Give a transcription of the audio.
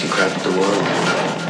singing, the world.